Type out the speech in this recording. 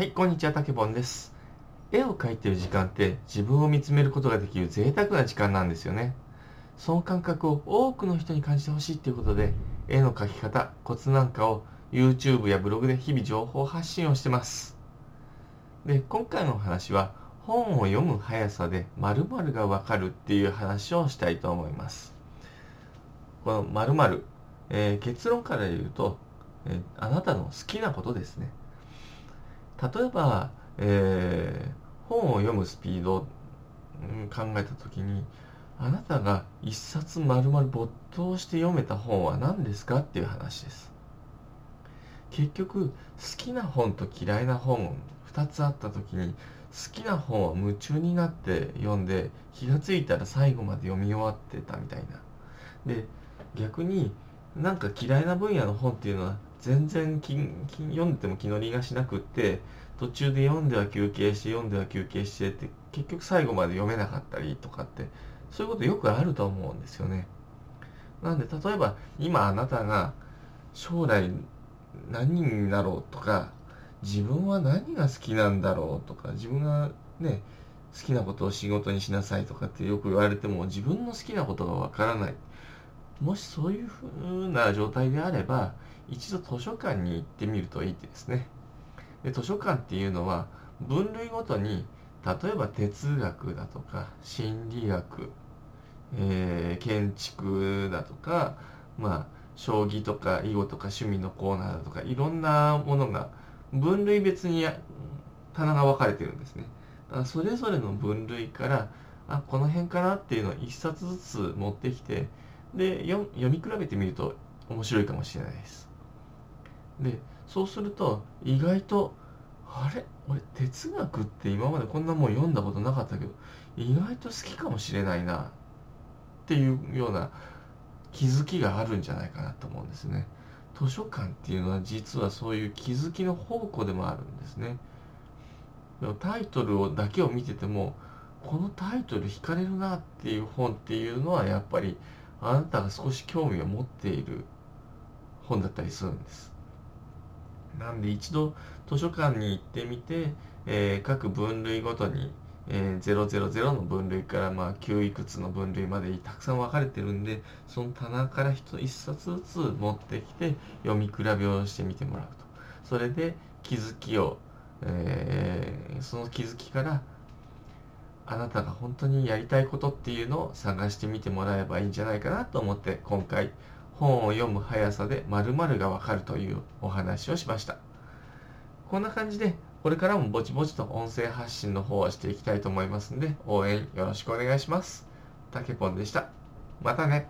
はい、こんにちは、たけぼんです。絵を描いてる時間って自分を見つめることができる贅沢な時間なんですよね。その感覚を多くの人に感じてほしいっていうことで、絵の描き方、コツなんかを YouTube やブログで日々情報発信をしてます。で、今回のお話は、本を読む速さで〇〇がわかるっていう話をしたいと思います。この〇〇、えー結論から言うと、えーあなたの好きなことですね。例えば、えー本を読むスピード、うん考えた時にあなたが一冊丸々没頭して読めた本は何ですかっていう話です。結局好きな本と嫌いな本2つあった時に好きな本は夢中になって読んで気がついたら最後まで読み終わってたみたいな。で逆になんか嫌いな分野の本っていうのは全然きき読んでても気乗りがしなくって途中で読んでは休憩して読んでは休憩してって結局最後まで読めなかったりとかってそういうことよくあると思うんですよね。なんで例えば今あなたが将来何になろうとか自分は何が好きなんだろうとか自分がね好きなことを仕事にしなさいとかってよく言われても自分の好きなことがわからないもしそういうふうな状態であれば一度図書館に行ってみるといいですね。で図書館っていうのは分類ごとに例えば哲学だとか心理学、えー建築だとかまあ将棋とか囲碁とか趣味のコーナーだとかいろんなものが分類別に棚が分かれてるんですね。だからそれぞれの分類からあこの辺かなっていうのを一冊ずつ持ってきてで読み比べてみると面白いかもしれないです。でそうすると意外とあれ？俺哲学って今までこんなもん読んだことなかったけど意外と好きかもしれないなっていうような気づきがあるんじゃないかなと思うんですね。図書館っていうのは実はそういう気づきの宝庫でもあるんですね。でもタイトルをだけを見ててもこのタイトル惹かれるなっていう本っていうのはやっぱりあなたが少し興味を持っている本だったりするんです。なんで一度図書館に行ってみて、えー各分類ごとに、えー000の分類からまあ9いくつの分類までたくさん分かれてるんでその棚から一一冊ずつ持ってきて読み比べをしてみてもらうと。それで気づきを、えーその気づきからあなたが本当にやりたいことっていうのを探してみてもらえばいいんじゃないかなと思って今回本を読む速さで〇〇がわかるというお話をしました。こんな感じでこれからもぼちぼちと音声発信の方をしていきたいと思いますので応援よろしくお願いします。たけぽんでした。またね。